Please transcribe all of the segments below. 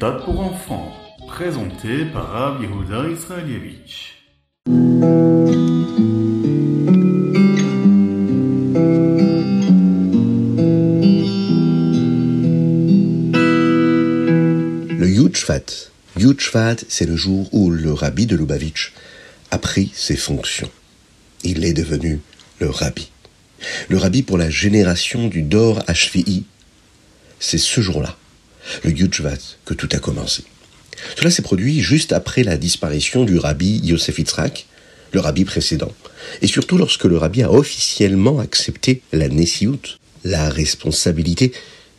pour enfants, présenté par Rav Yehuda Israelievich. Le Yudshvat. Yudshvat, c'est le jour où le rabbi de Lubavitch a pris ses fonctions. Il est devenu le rabbi. Le rabbi pour la génération du Dor Ashvi'i. C'est ce jour-là, le Yudshvat, que tout a commencé. Cela s'est produit juste après la disparition du rabbi Yosef Yitzhak, le rabbi précédent, et surtout lorsque le rabbi a officiellement accepté la Nessiout, la responsabilité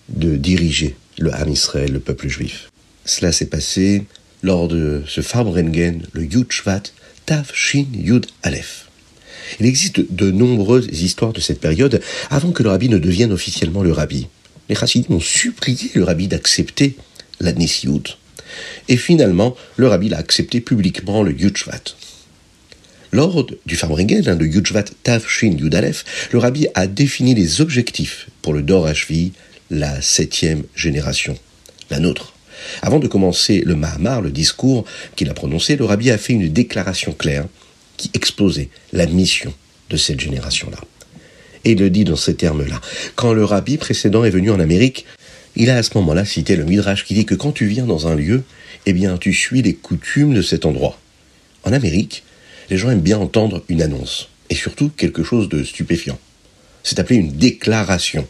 de diriger le Ham Israël, le peuple juif. Cela s'est passé lors de ce Farbrengen, le Yud Shvat, Tav Shin Yud Aleph. Il existe de nombreuses histoires de cette période avant que le rabbi ne devienne officiellement le rabbi. Les chassidim ont supplié le rabbi d'accepter la Nessiout. Et finalement, le rabbi l'a accepté publiquement le Yud Shvat. Lors du Farbrengen, hein, de Yud Shvat Tav Shin Yud Aleph, le rabbi a défini les objectifs pour le Dor Hashvi, la septième génération, la nôtre. Avant de commencer le Mahamar, le discours qu'il a prononcé, le rabbi a fait une déclaration claire qui exposait la mission de cette génération-là. Et le dit dans ces termes-là. Quand le rabbi précédent est venu en Amérique, il a à ce moment-là cité le Midrash qui dit que quand tu viens dans un lieu, eh bien tu suis les coutumes de cet endroit. En Amérique, les gens aiment bien entendre une annonce, et surtout quelque chose de stupéfiant. C'est appelé une déclaration.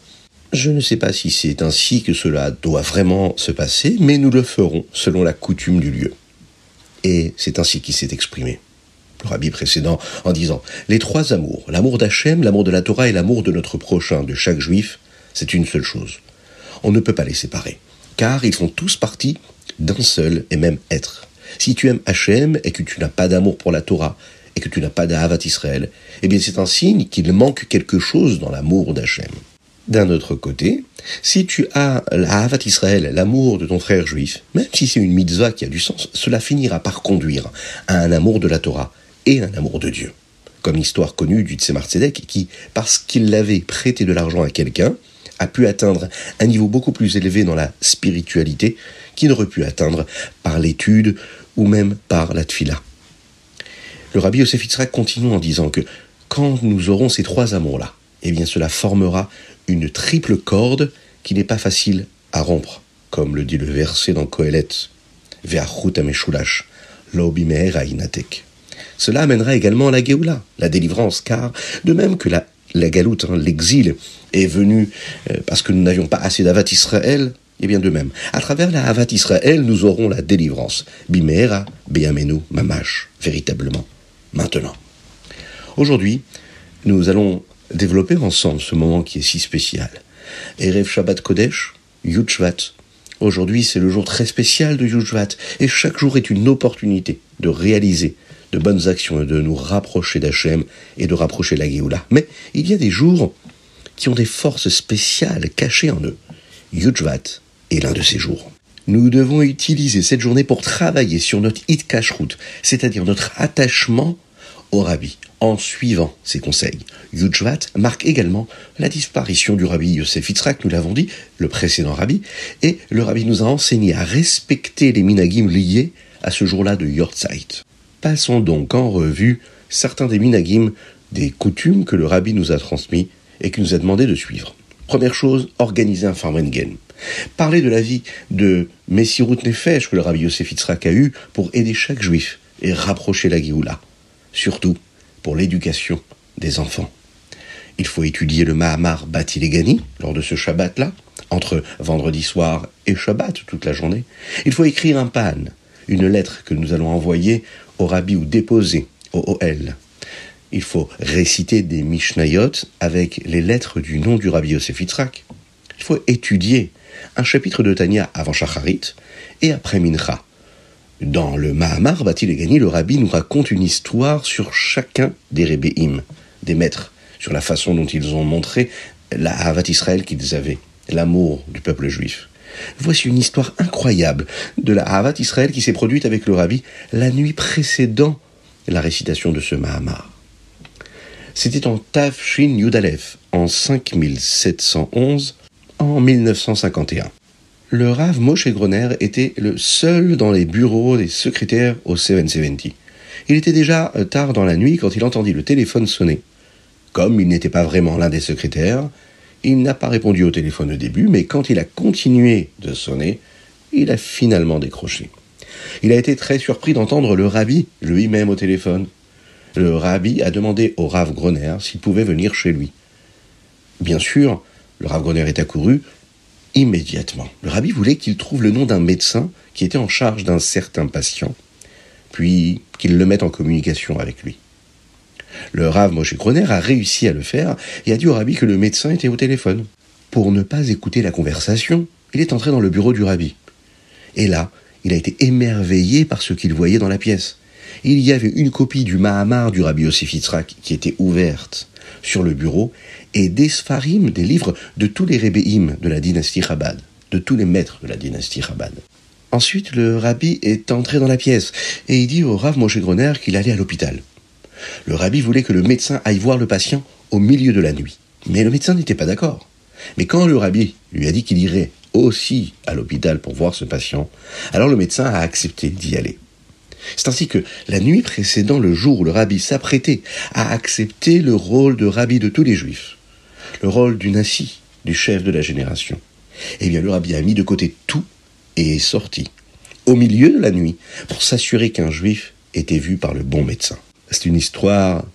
Je ne sais pas si c'est ainsi que cela doit vraiment se passer, mais nous le ferons selon la coutume du lieu. Et c'est ainsi qu'il s'est exprimé. Le rabbi précédent en disant Les trois amours, l'amour d'Hachem, l'amour de la Torah et l'amour de notre prochain, de chaque juif, c'est une seule chose. On ne peut pas les séparer, car ils font tous partie d'un seul et même être. Si tu aimes Hachem et que tu n'as pas d'amour pour la Torah et que tu n'as pas d'Ahavat Israël, eh bien c'est un signe qu'il manque quelque chose dans l'amour d'Hachem. D'un autre côté, si tu as l'Ahavat Israël, l'amour de ton frère juif, même si c'est une mitzvah qui a du sens, cela finira par conduire à un amour de la Torah et un amour de Dieu. Comme l'histoire connue du Tzemar qui, parce qu'il l'avait prêté de l'argent à quelqu'un, a pu atteindre un niveau beaucoup plus élevé dans la spiritualité qu'il n'aurait pu atteindre par l'étude ou même par la tfila. Le rabbi Yosef Yitzhak continue en disant que quand nous aurons ces trois amours-là, eh bien cela formera une triple corde qui n'est pas facile à rompre, comme le dit le verset dans Kohelet, Ve'achut ameshulash. Cela amènera également la Géoula, la délivrance, car de même que la, galoute, hein, l'exil, est venu euh, parce que nous n'avions pas assez d'Avat Israël, et bien de même, à travers la Havat Israël, nous aurons la délivrance. Bimera, Beyamenu, Mamash, véritablement, maintenant. Aujourd'hui, nous allons développer ensemble ce moment qui est si spécial. Erev Shabbat Kodesh, Yud Shvat. Aujourd'hui, c'est le jour très spécial de Yud Shvat, et chaque jour est une opportunité de réaliser de bonnes actions et de nous rapprocher d'Hachem et de rapprocher la Géoula. Mais il y a des jours qui ont des forces spéciales cachées en eux. Yud Shvat est l'un de ces jours. Nous devons utiliser cette journée pour travailler sur notre hit route, c'est-à-dire notre attachement au rabbi, en suivant ses conseils. Yudjvat marque également la disparition du rabbi Yosef Yitzhak, nous l'avons dit, le précédent rabbi, et le rabbi nous a enseigné à respecter les minagim liés à ce jour-là de Yortzeit. Passons donc en revue certains des minagim, des coutumes que le rabbi nous a transmis et qu'il nous a demandé de suivre. Première chose, organiser un farmengen. Parler de la vie de Messirut Nefesh que le rabbi Yosef Yitzhak a eu pour aider chaque juif et rapprocher la Géoula surtout pour l'éducation des enfants. Il faut étudier le Mahamar Batilegani lors de ce Shabbat-là, entre vendredi soir et Shabbat toute la journée. Il faut écrire un pan, une lettre que nous allons envoyer au rabbi ou déposer au OL. Il faut réciter des Mishnayot avec les lettres du nom du rabbi Yosef Yitzhak. Il faut étudier un chapitre de Tanya avant Shacharit et après Mincha. Dans le Mahamar Batilegani, le rabbi nous raconte une histoire sur chacun des rébéim, des maîtres, sur la façon dont ils ont montré la Havat Israël qu'ils avaient, l'amour du peuple juif. Voici une histoire incroyable de la Havat Israël qui s'est produite avec le rabbi la nuit précédant la récitation de ce Mahamar. C'était en Tafshin Yudalef, en 5711, en 1951. le Rav Moshe Groner était le seul dans les bureaux des secrétaires au 770. Il était déjà euh, tard dans la nuit quand il entendit le téléphone sonner. Comme il n'était pas vraiment l'un des secrétaires, il n'a pas répondu au téléphone au début, mais quand il a continué de sonner, il a finalement décroché. Il a été très surpris d'entendre le rabbi lui-même au téléphone. Le rabbi a demandé au Rav Groner s'il pouvait venir chez lui. Bien sûr, le Rav Groner est accouru immédiatement. Le rabbi voulait qu'il trouve le nom d'un médecin qui était en charge d'un certain patient, puis qu'il le mette en communication avec lui. Le Rav Moshe Groner a réussi à le faire et a dit au rabbi que le médecin était au téléphone. Pour ne pas écouter la conversation, il est entré dans le bureau du rabbi. Et là, il a été émerveillé par ce qu'il voyait dans la pièce. Il y avait une copie du Mahamar du rabbi Yosef qui était ouverte sur le bureau et des Sfarim, des livres de tous les rébéim de la dynastie Chabad, de tous les maîtres de la dynastie Chabad. Ensuite, le rabbi est entré dans la pièce et il dit au Rav Moshe Groner qu'il allait à l'hôpital. Le rabbi voulait que le médecin aille voir le patient au milieu de la nuit. Mais le médecin n'était pas d'accord. Mais quand le rabbi lui a dit qu'il irait aussi à l'hôpital pour voir ce patient, alors le médecin a accepté d'y aller. C'est ainsi que, la nuit précédant le jour où le rabbi s'apprêtait à accepter le rôle de rabbi de tous les juifs, le rôle du nasi, du chef de la génération, eh bien le rabbi a mis de côté tout et est sorti, au milieu de la nuit, pour s'assurer qu'un juif était vu par le bon médecin. C'est une histoire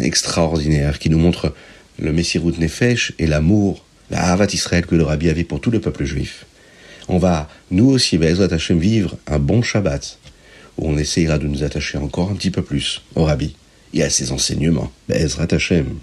extraordinaire qui nous montre le Messirut Nefesh et l'amour, la Havat Israël que le Rabbi avait pour tout le peuple juif. On va, nous aussi, Bezrat Hashem, vivre un bon Shabbat, où on essayera de nous attacher encore un petit peu plus au Rabbi et à ses enseignements. Bezrat Hashem.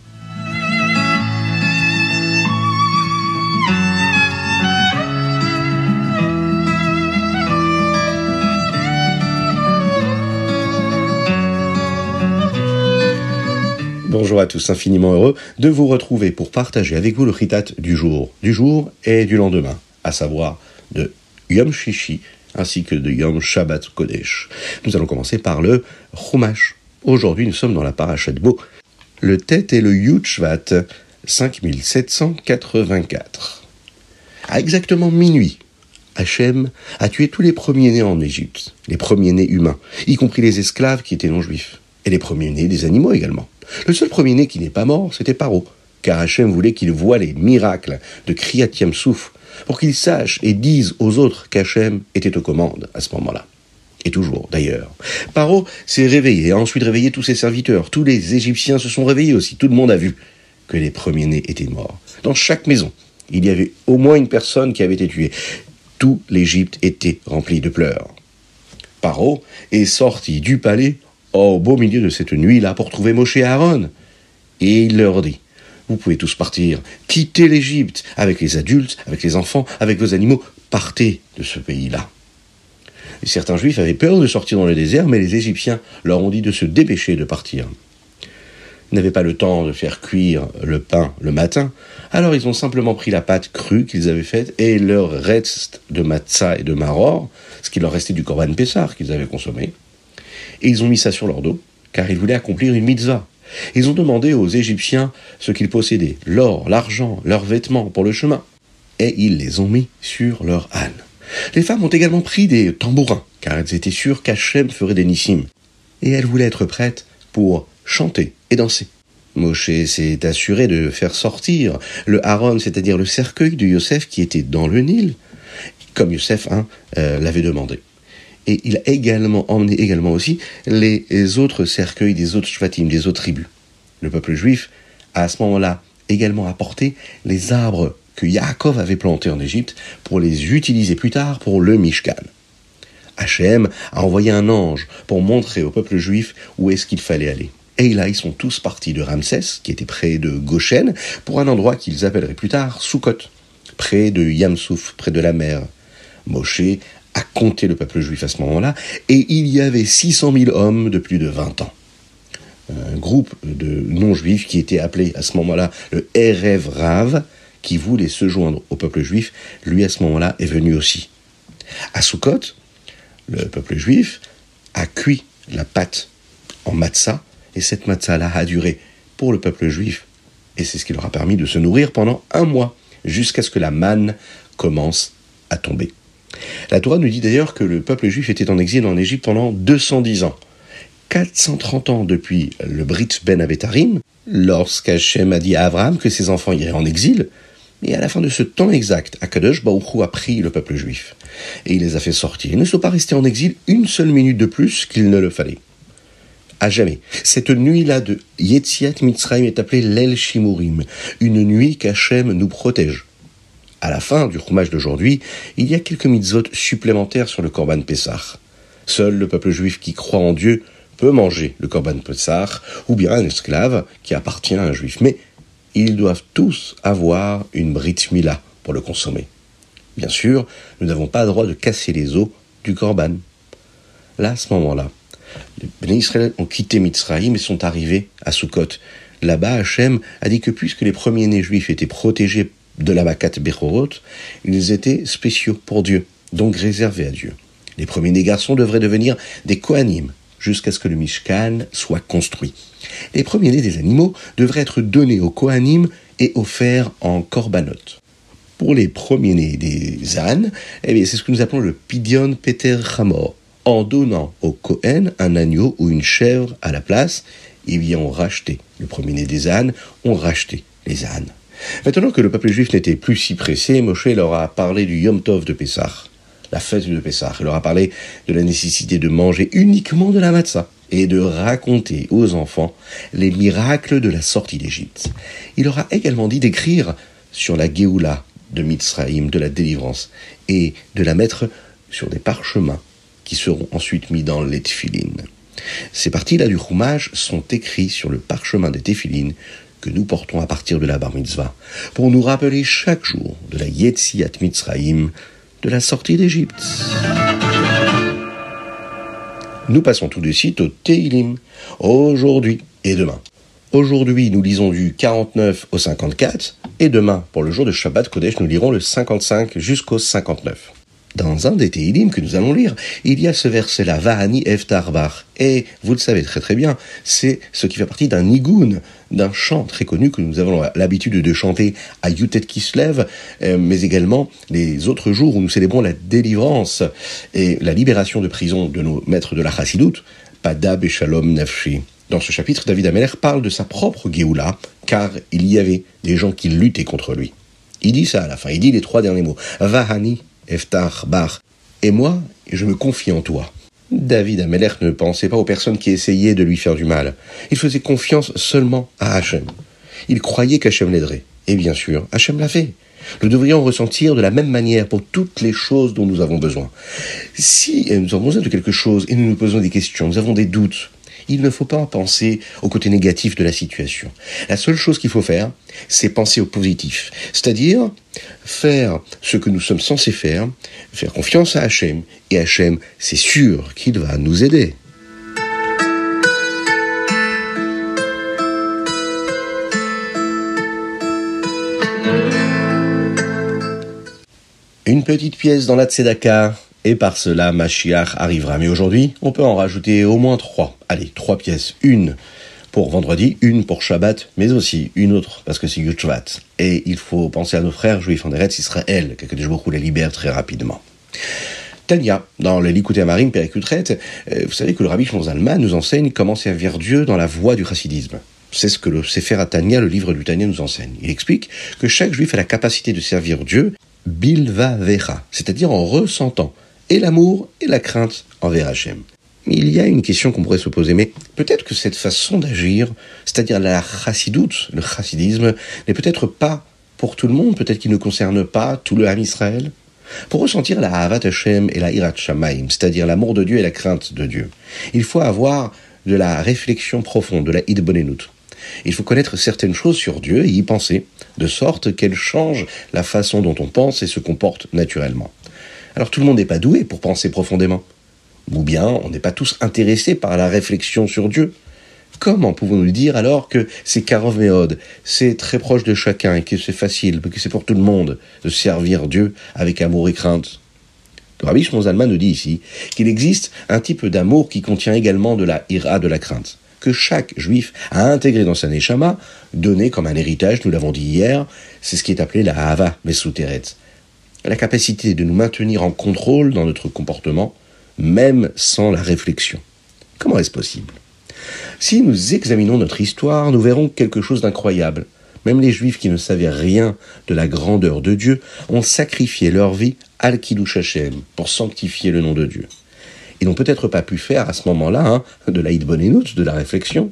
Bonjour à tous, infiniment heureux de vous retrouver pour partager avec vous le chitat du jour, du jour et du lendemain, à savoir de Yom Shishi ainsi que de Yom Shabbat Kodesh. Nous allons commencer par le Chumash. Aujourd'hui, nous sommes dans la parachat Bo. Le tête est le Yud Shvat 5784. À exactement minuit, Hachem a tué tous les premiers-nés en Égypte, les premiers-nés humains, y compris les esclaves qui étaient non-juifs, et les premiers-nés des animaux également. Le seul premier-né qui n'est pas mort, c'était Paro, car Hachem voulait qu'il voie les miracles de Kriyat Souf, pour qu'il sache et dise aux autres qu'Hachem était aux commandes à ce moment-là. Et toujours, d'ailleurs. Paro s'est réveillé, a ensuite réveillé tous ses serviteurs. Tous les Égyptiens se sont réveillés aussi. Tout le monde a vu que les premiers-nés étaient morts. Dans chaque maison, il y avait au moins une personne qui avait été tuée. Tout l'Égypte était rempli de pleurs. Paro est sorti du palais au beau milieu de cette nuit-là pour trouver Moshe et Aaron. Et il leur dit, vous pouvez tous partir, quittez l'Égypte avec les adultes, avec les enfants, avec vos animaux, partez de ce pays-là. certains juifs avaient peur de sortir dans le désert, mais les Égyptiens leur ont dit de se dépêcher de partir. Ils n'avaient pas le temps de faire cuire le pain le matin, alors ils ont simplement pris la pâte crue qu'ils avaient faite et leur reste de matzah et de maror, ce qui leur restait du korban pessar qu'ils avaient consommé, et ils ont mis ça sur leur dos, car ils voulaient accomplir une mitzvah. Ils ont demandé aux Égyptiens ce qu'ils possédaient, l'or, l'argent, leurs vêtements pour le chemin, et ils les ont mis sur leur âne. Les femmes ont également pris des tambourins, car elles étaient sûres qu'Hachem ferait des nissim, et elles voulaient être prêtes pour chanter et danser. Moshe s'est assuré de faire sortir le Haron, c'est-à-dire le cercueil de Yosef qui était dans le Nil, comme Yosef hein, euh, l'avait demandé et il a également emmené également aussi les autres cercueils des autres shvatim, des autres tribus. Le peuple juif a à ce moment-là également apporté les arbres que Yaakov avait plantés en Égypte pour les utiliser plus tard pour le Mishkan. Hachem a envoyé un ange pour montrer au peuple juif où est-ce qu'il fallait aller. Et ils sont tous partis de Ramsès, qui était près de Goshen, pour un endroit qu'ils appelleraient plus tard Sukkot, près de Yamsouf, près de la mer. Moshe a compté le peuple juif à ce moment-là, et il y avait 600 000 hommes de plus de 20 ans. Un groupe de non-juifs qui était appelé à ce moment-là le Erev Rav, qui voulait se joindre au peuple juif, lui à ce moment-là est venu aussi. À Sukkot, le peuple juif a cuit la pâte en matzah, et cette matzah-là a duré pour le peuple juif, et c'est ce qui leur a permis de se nourrir pendant un mois, jusqu'à ce que la manne commence à tomber. La Torah nous dit d'ailleurs que le peuple juif était en exil en Égypte pendant 210 ans. 430 ans depuis le Brit Ben Avetarim, lorsqu'Hachem a dit à Abraham que ses enfants iraient en exil, et à la fin de ce temps exact, Akadosh Baruch a pris le peuple juif, et il les a fait sortir. Ils ne sont pas restés en exil une seule minute de plus qu'il ne le fallait. À jamais. Cette nuit-là de Yetziat Mitzrayim est appelée l'El Shimurim, une nuit qu'Hachem nous protège. À la fin du roumage d'aujourd'hui, il y a quelques mitzvot supplémentaires sur le Korban Pessah. Seul le peuple juif qui croit en Dieu peut manger le Korban Pessah, ou bien un esclave qui appartient à un juif. Mais ils doivent tous avoir une Brit Mila pour le consommer. Bien sûr, nous n'avons pas le droit de casser les os du Korban. Là, à ce moment-là, les Béné Israël ont quitté Mitzrayim et sont arrivés à Sukkot. Là-bas, Hachem a dit que puisque les premiers-nés juifs étaient protégés de la Bakat Bechorot, ils étaient spéciaux pour Dieu, donc réservés à Dieu. Les premiers-nés garçons devraient devenir des Kohanim, jusqu'à ce que le Mishkan soit construit. Les premiers-nés des animaux devraient être donnés aux Kohanim et offerts en korbanot. Pour les premiers-nés des ânes, eh c'est ce que nous appelons le pidion peter chamor. En donnant au Kohen un agneau ou une chèvre à la place, ils ont racheté. Le premier-né des ânes ont racheté les ânes. Maintenant que le peuple juif n'était plus si pressé, Moshe leur a parlé du Yom Tov de Pessah, la fête de Pessah. Il leur a parlé de la nécessité de manger uniquement de la matzah et de raconter aux enfants les miracles de la sortie d'Égypte. Il leur a également dit d'écrire sur la Géoula de Mitzraïm, de la délivrance, et de la mettre sur des parchemins qui seront ensuite mis dans les tefilines. Ces parties-là du Chumash sont écrites sur le parchemin des tefilines que nous portons à partir de la bar mitzvah, pour nous rappeler chaque jour de la Yetziat Mitzrayim, de la sortie d'Égypte. Nous passons tout de suite au Teilim, aujourd'hui et demain. Aujourd'hui, nous lisons du 49 au 54, et demain, pour le jour de Shabbat Kodesh, nous lirons le 55 jusqu'au 59. Dans un des Teilim que nous allons lire, il y a ce verset-là, Vahani Eftarbar. Et vous le savez très très bien, c'est ce qui fait partie d'un nigoun, d'un chant très connu que nous avons l'habitude de chanter à Yutet Kislev, euh, mais également les autres jours où nous célébrons la délivrance et la libération de prison de nos maîtres de la Chassidoute, Padab et Shalom Nafshi. Dans ce chapitre, David Ameler parle de sa propre Géoula, car il y avait des gens qui luttaient contre lui. Il dit ça à la fin, il dit les trois derniers mots. Vahani Eftar Bar. Et moi, je me confie en toi. David Ameler ne pensait pas aux personnes qui essayaient de lui faire du mal. Il faisait confiance seulement à Hachem. Il croyait qu'Hachem l'aiderait. Et bien sûr, Hachem l'a fait. Nous devrions ressentir de la même manière pour toutes les choses dont nous avons besoin. Si nous avons besoin de quelque chose et nous nous posons des questions, nous avons des doutes, il ne faut pas penser au côté négatif de la situation. La seule chose qu'il faut faire, c'est penser au positif. C'est-à-dire faire ce que nous sommes censés faire, faire confiance à Hachem. Et Hachem, c'est sûr qu'il va nous aider. Une petite pièce dans la Tzedaka et par cela Mashiach arrivera. Mais aujourd'hui, on peut en rajouter au moins trois. Allez, trois pièces. Une pour vendredi, une pour Shabbat, mais aussi une autre parce que c'est Yud Et il faut penser à nos frères juifs en Eretz Israël, que des jours les libère très rapidement. Tania, dans le Likuté Marim Perikutret, euh, vous savez que le rabbi Zalman nous enseigne comment servir Dieu dans la voie du chassidisme. C'est ce que le Sefer Tania, le livre du Tania, nous enseigne. Il explique que chaque juif a la capacité de servir Dieu bilva vecha, c'est-à-dire en ressentant et l'amour et la crainte envers Hachem. Il y a une question qu'on pourrait se poser, mais peut-être que cette façon d'agir, c'est-à-dire la chassidoute, le chassidisme, n'est peut-être pas pour tout le monde, peut-être qu'il ne concerne pas tout le Ham Israël. Pour ressentir la Havat Hashem et la Hirat Shamaim, c'est-à-dire l'amour de Dieu et la crainte de Dieu, il faut avoir de la réflexion profonde, de la Idbonenut. Il faut connaître certaines choses sur Dieu et y penser, de sorte qu'elles changent la façon dont on pense et se comporte naturellement. Alors tout le monde n'est pas doué pour penser profondément. Ou bien on n'est pas tous intéressés par la réflexion sur Dieu. Comment pouvons-nous dire alors que c'est Karov Méode, c'est très proche de chacun et que c'est facile, que c'est pour tout le monde de servir Dieu avec amour et crainte? Le Rabbi Shmonzalman nous dit ici qu'il existe un type d'amour qui contient également de la ira, de la crainte, que chaque juif a intégré dans sa neshama, donné comme un héritage, nous l'avons dit hier, c'est ce qui est appelé la hava mesuteret, la capacité de nous maintenir en contrôle dans notre comportement, même sans la réflexion. Comment est-ce possible? Si nous examinons notre histoire, nous verrons quelque chose d'incroyable. Même les Juifs qui ne savaient rien de la grandeur de Dieu ont sacrifié leur vie al Kiddush Hashem pour sanctifier le nom de Dieu. Ils n'ont peut-être pas pu faire à ce moment-là hein, de l'Aïd Bonenout, de la réflexion,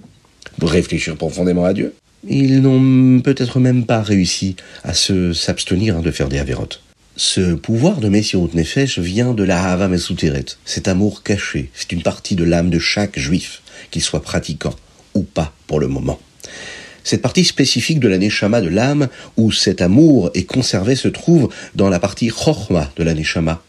pour réfléchir profondément à Dieu. Ils n'ont peut-être même pas réussi à s'abstenir hein, de faire des avérotes. Ce pouvoir de Messirut Nefesh vient de la Hava Mesuteret, cet amour caché, c'est une partie de l'âme de chaque juif, qu'il soit pratiquant ou pas pour le moment. Cette partie spécifique de la Neshama de l'âme, où cet amour est conservé, se trouve dans la partie Chorma de la Neshama,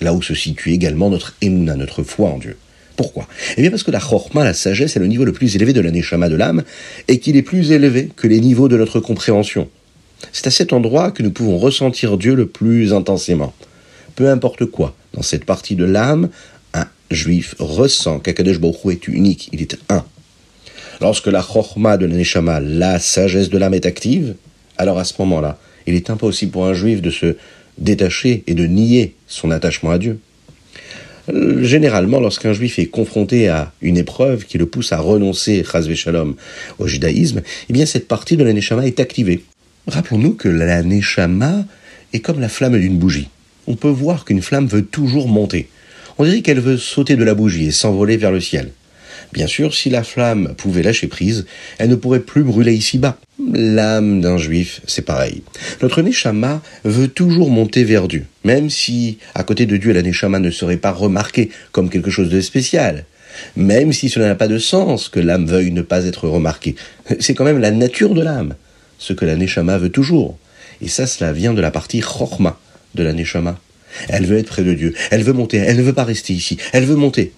là où se situe également notre Emuna, notre foi en Dieu. Pourquoi? Eh bien parce que la Chorma, la sagesse, est le niveau le plus élevé de la Neshama de l'âme, et qu'il est plus élevé que les niveaux de notre compréhension. C'est à cet endroit que nous pouvons ressentir Dieu le plus intensément. Peu importe quoi, dans cette partie de l'âme, un juif ressent qu'Akadosh Baruch est unique, il est un. Lorsque la chorma de la la sagesse de l'âme est active, alors à ce moment-là, il est impossible pour un juif de se détacher et de nier son attachement à Dieu. Généralement, lorsqu'un juif est confronté à une épreuve qui le pousse à renoncer, shalom, au judaïsme, eh bien cette partie de la est activée. Rappelons-nous que la est comme la flamme d'une bougie. On peut voir qu'une flamme veut toujours monter. On dirait qu'elle veut sauter de la bougie et s'envoler vers le ciel. Bien sûr, si la flamme pouvait lâcher prise, elle ne pourrait plus brûler ici-bas. L'âme d'un juif, c'est pareil. Notre Neshama veut toujours monter vers Dieu, même si à côté de Dieu la Neshama ne serait pas remarquée comme quelque chose de spécial. Même si cela n'a pas de sens que l'âme veuille ne pas être remarquée. C'est quand même la nature de l'âme, ce que la Neshama veut toujours. Et ça, cela vient de la partie Chorma de la Neshama. Elle veut être près de Dieu, elle veut monter, elle ne veut pas rester ici, elle veut monter.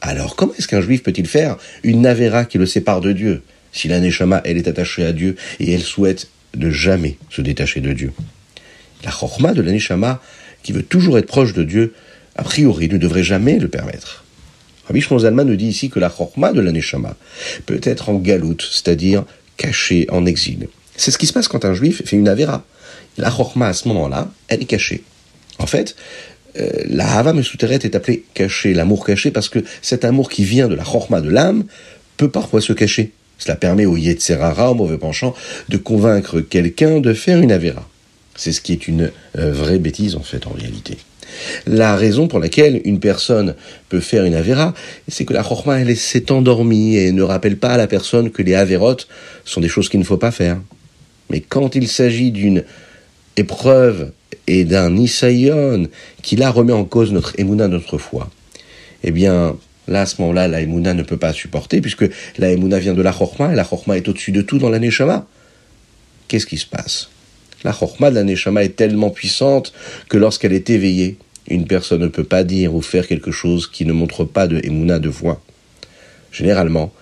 Alors comment est-ce qu'un juif peut-il faire une navéra qui le sépare de Dieu Si la neshama, elle est attachée à Dieu et elle souhaite de jamais se détacher de Dieu? La chorma de la neshama, qui veut toujours être proche de Dieu, a priori ne devrait jamais le permettre. Rabbi Shmon nous dit ici que la chorma de la neshama peut être en galoute, c'est-à-dire cachée en exil. C'est ce qui se passe quand un juif fait une avéra. La chorma à ce moment-là, elle est cachée. En fait, euh, la Hava Mesuteret est appelée caché, l'amour caché, parce que cet amour qui vient de la chorma de l'âme peut parfois se cacher. Cela permet au Yetzerara, au mauvais penchant, de convaincre quelqu'un de faire une Avera. C'est ce qui est une euh, vraie bêtise en fait en réalité. La raison pour laquelle une personne peut faire une Avera, c'est que la Chorma, elle s'est endormie et ne rappelle pas à la personne que les Avérotes sont des choses qu'il ne faut pas faire. Mais quand il s'agit d'une épreuve et d'un Isaïon qui là remet en cause notre Emouna, notre foi, eh bien, là, à ce moment-là, la Emouna ne peut pas supporter, puisque la Emouna vient de la Chorma, et la Chorma est au-dessus de tout dans la Neshama. Qu'est-ce qui se passe? La Chorma de la Neshama est tellement puissante que lorsqu'elle est éveillée, une personne ne peut pas dire ou faire quelque chose qui ne montre pas de Emouna de foi. Généralement,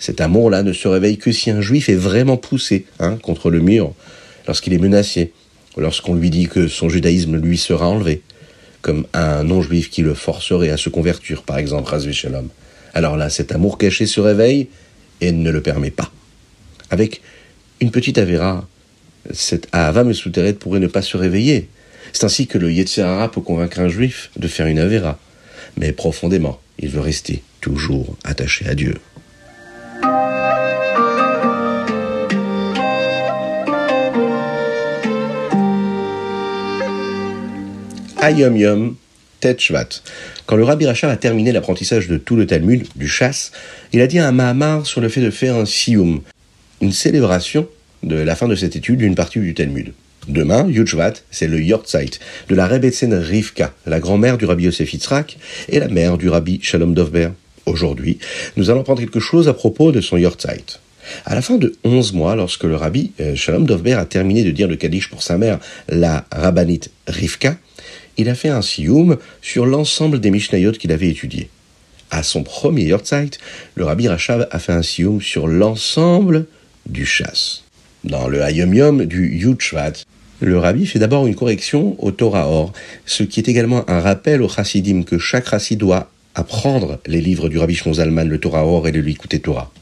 cet amour-là ne se réveille que si un juif est vraiment poussé hein, contre le mur, lorsqu'il est menacé, lorsqu'on lui dit que son judaïsme lui sera enlevé, comme un non-juif qui le forcerait à se convertir, par exemple, Razvé Shalom. Alors là, cet amour caché se réveille et ne le permet pas. Avec une petite avéra, cette Ahava Mesuteret pourrait ne pas se réveiller. C'est ainsi que le Yetzirara peut convaincre un juif de faire une avéra. Mais profondément, il veut rester toujours attaché à Dieu. Ayom Yom Tetchvat. Quand le Rabbi Rachab a terminé l'apprentissage de tout le Talmud, du chasse, il a dit un Mahamar sur le fait de faire un Siyum, une célébration de la fin de cette étude d'une partie du Talmud. Demain, Yudshvat, c'est le Yortzeit de la Rebbetzin Rivka, la grand-mère du Rabbi Yosef Yitzhak et la mère du Rabbi Shalom Dovber. Aujourd'hui, nous allons prendre quelque chose à propos de son Yortzeit. À la fin de onze mois, lorsque le Rabbi euh, Shalom Dovber a terminé de dire le Kaddish pour sa mère, la Rabbanite Rivka, il a fait un sioum sur l'ensemble des Mishnayot qu'il avait étudiés. À son premier Yortzeit, le Rabbi Rachab a fait un sioum sur l'ensemble du chasse. Dans le Hayom Yom du Yudshvat, le Rabbi fait d'abord une correction au Torah Or, ce qui est également un rappel au Chassidim que chaque Chassid doit apprendre les livres du Rabbi Shmon le Torah Or et le Likutei Torah.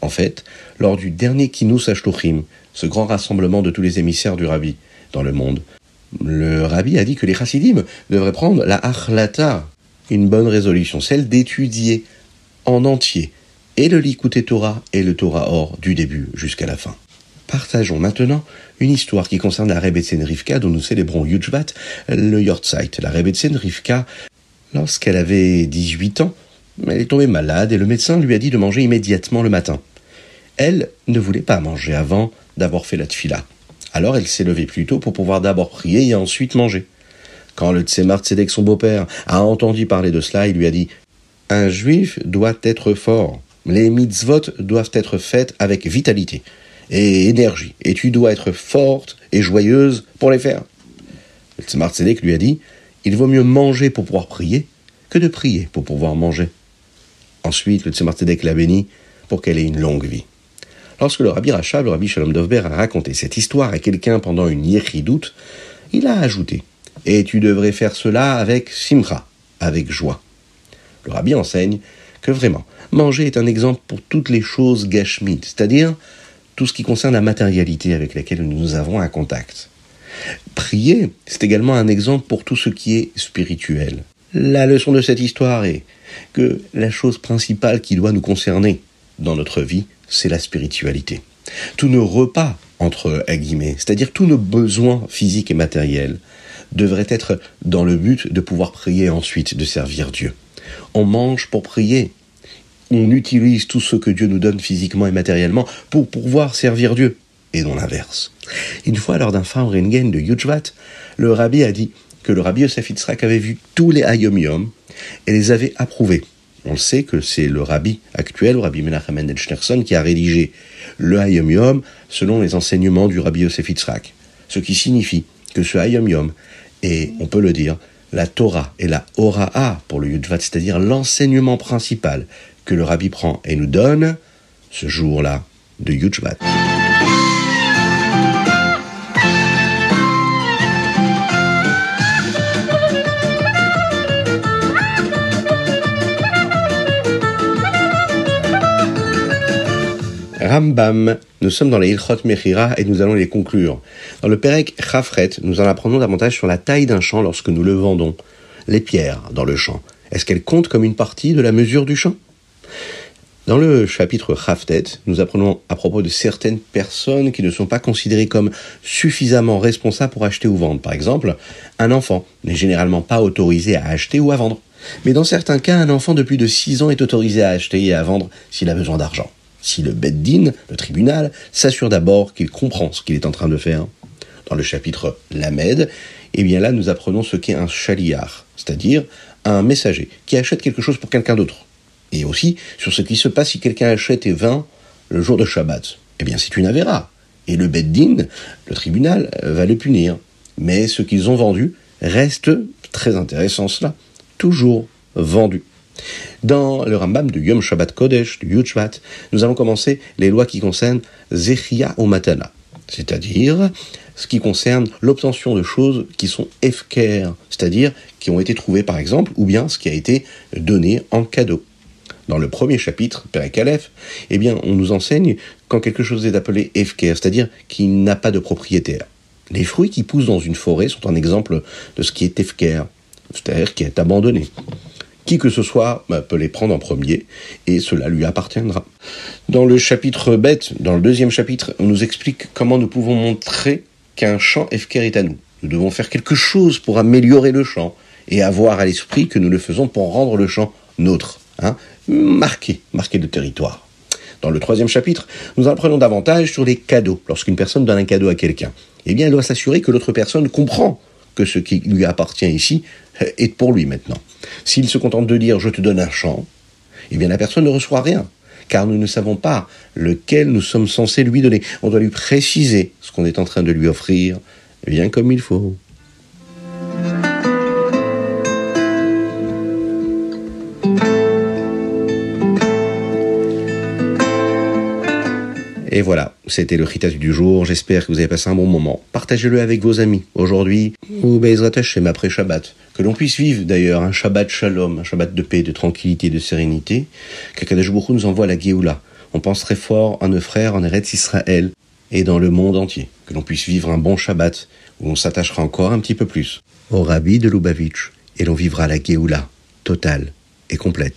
En fait, lors du dernier Kinus Ashluchim, ce grand rassemblement de tous les émissaires du Rabbi dans le monde, le rabbi a dit que les chassidim devraient prendre la achlata, une bonne résolution, celle d'étudier en entier et le Likutei Torah et le Torah Or du début jusqu'à la fin. Partageons maintenant une histoire qui concerne la Rebbetzin Rivka dont nous célébrons Yudjvat, le Yortzeit. La Rebbetzin Rivka, lorsqu'elle avait 18 ans, elle est tombée malade et le médecin lui a dit de manger immédiatement le matin. Elle ne voulait pas manger avant d'avoir fait la tfila. Alors elle s'est levée plus tôt pour pouvoir d'abord prier et ensuite manger. Quand le Tzemar son beau-père, a entendu parler de cela, il lui a dit Un juif doit être fort. Les mitzvot doivent être faites avec vitalité et énergie. Et tu dois être forte et joyeuse pour les faire. Le Tzemar Tzedek lui a dit Il vaut mieux manger pour pouvoir prier que de prier pour pouvoir manger. Ensuite, le Tzemar Tzedek l'a béni pour qu'elle ait une longue vie. Lorsque le Rabbi Rachab, le Rabbi Shalom Dovber, a raconté cette histoire à quelqu'un pendant une doute, il a ajouté Et tu devrais faire cela avec simcha, avec joie. Le Rabbi enseigne que vraiment, manger est un exemple pour toutes les choses gashmit, c'est-à-dire tout ce qui concerne la matérialité avec laquelle nous avons un contact. Prier, c'est également un exemple pour tout ce qui est spirituel. La leçon de cette histoire est que la chose principale qui doit nous concerner dans notre vie, c'est la spiritualité. Tous nos repas, entre guillemets, c'est-à-dire tous nos besoins physiques et matériels, devraient être dans le but de pouvoir prier ensuite, de servir Dieu. On mange pour prier. On utilise tout ce que Dieu nous donne physiquement et matériellement pour pouvoir servir Dieu, et non l'inverse. Une fois, lors d'un Rengen de Yujvat, le rabbi a dit que le rabbi Yosef Yitzhak avait vu tous les Hayom Yom et les avait approuvés. On sait que c'est le rabbi actuel, le rabbi Menachem Mendel Schneerson, qui a rédigé le Hayom Yom selon les enseignements du rabbi Yosef Yitzhak. Ce qui signifie que ce Hayom Yom est, on peut le dire, la Torah et la Hora'a pour le Yudvat, c'est-à-dire l'enseignement principal que le rabbi prend et nous donne ce jour-là de Yudvat. Rambam. Nous sommes dans les Ilchot Mechira et nous allons les conclure. Dans le Perek Chafret, nous en apprenons davantage sur la taille d'un champ lorsque nous le vendons. Les pierres dans le champ, est-ce qu'elles comptent comme une partie de la mesure du champ? Dans le chapitre Chaftet, nous apprenons à propos de certaines personnes qui ne sont pas considérées comme suffisamment responsables pour acheter ou vendre. Par exemple, un enfant n'est généralement pas autorisé à acheter ou à vendre. Mais dans certains cas, un enfant de plus de 6 ans est autorisé à acheter et à vendre s'il a besoin d'argent si le Beddin, le tribunal, s'assure d'abord qu'il comprend ce qu'il est en train de faire. Dans le chapitre Lamed, eh bien là, nous apprenons ce qu'est un chaliar, c'est-à-dire un messager qui achète quelque chose pour quelqu'un d'autre. Et aussi sur ce qui se passe si quelqu'un achète et vend le jour de Shabbat. Eh bien, c'est une avéra. Et le Beddin, le tribunal, va le punir. Mais ce qu'ils ont vendu reste, très intéressant cela, toujours vendu. Dans le Rambam du Yom Shabbat Kodesh, du Yud nous allons commencer les lois qui concernent Zechia ou Matana, c'est-à-dire ce qui concerne l'obtention de choses qui sont efker, c'est-à-dire qui ont été trouvées par exemple, ou bien ce qui a été donné en cadeau. Dans le premier chapitre, Perek Aleph, eh bien, on nous enseigne quand quelque chose est appelé efker, c'est-à-dire qu'il n'a pas de propriétaire. Les fruits qui poussent dans une forêt sont un exemple de ce qui est efker, c'est-à-dire qui est abandonné. Qui que ce soit bah, peut les prendre en premier et cela lui appartiendra. Dans le chapitre bête, dans le deuxième chapitre, on nous explique comment nous pouvons montrer qu'un champ Efker est à nous. Nous devons faire quelque chose pour améliorer le champ et avoir à l'esprit que nous le faisons pour rendre le champ nôtre, hein, marqué, marqué de territoire. Dans le troisième chapitre, nous apprenons davantage sur les cadeaux. Lorsqu'une personne donne un cadeau à quelqu'un, eh bien, elle doit s'assurer que l'autre personne comprend que ce qui lui appartient ici est pour lui maintenant. S'il se contente de dire je te donne un champ, eh bien la personne ne reçoit rien, car nous ne savons pas lequel nous sommes censés lui donner. On doit lui préciser ce qu'on est en train de lui offrir, bien comme il faut. Et voilà, c'était le Ritas du jour. J'espère que vous avez passé un bon moment. Partagez-le avec vos amis. Aujourd'hui, ou Bezrat Hashem après Shabbat. Que l'on puisse vivre d'ailleurs un Shabbat Shalom, un Shabbat de paix, de tranquillité, de sérénité. Qu'Akadash nous envoie la Géoula. On pense très fort à nos frères en Eretz Israël et dans le monde entier, que l'on puisse vivre un bon Shabbat, où on s'attachera encore un petit peu plus au Rabbi de Lubavitch, et l'on vivra la Géoula, totale et complète.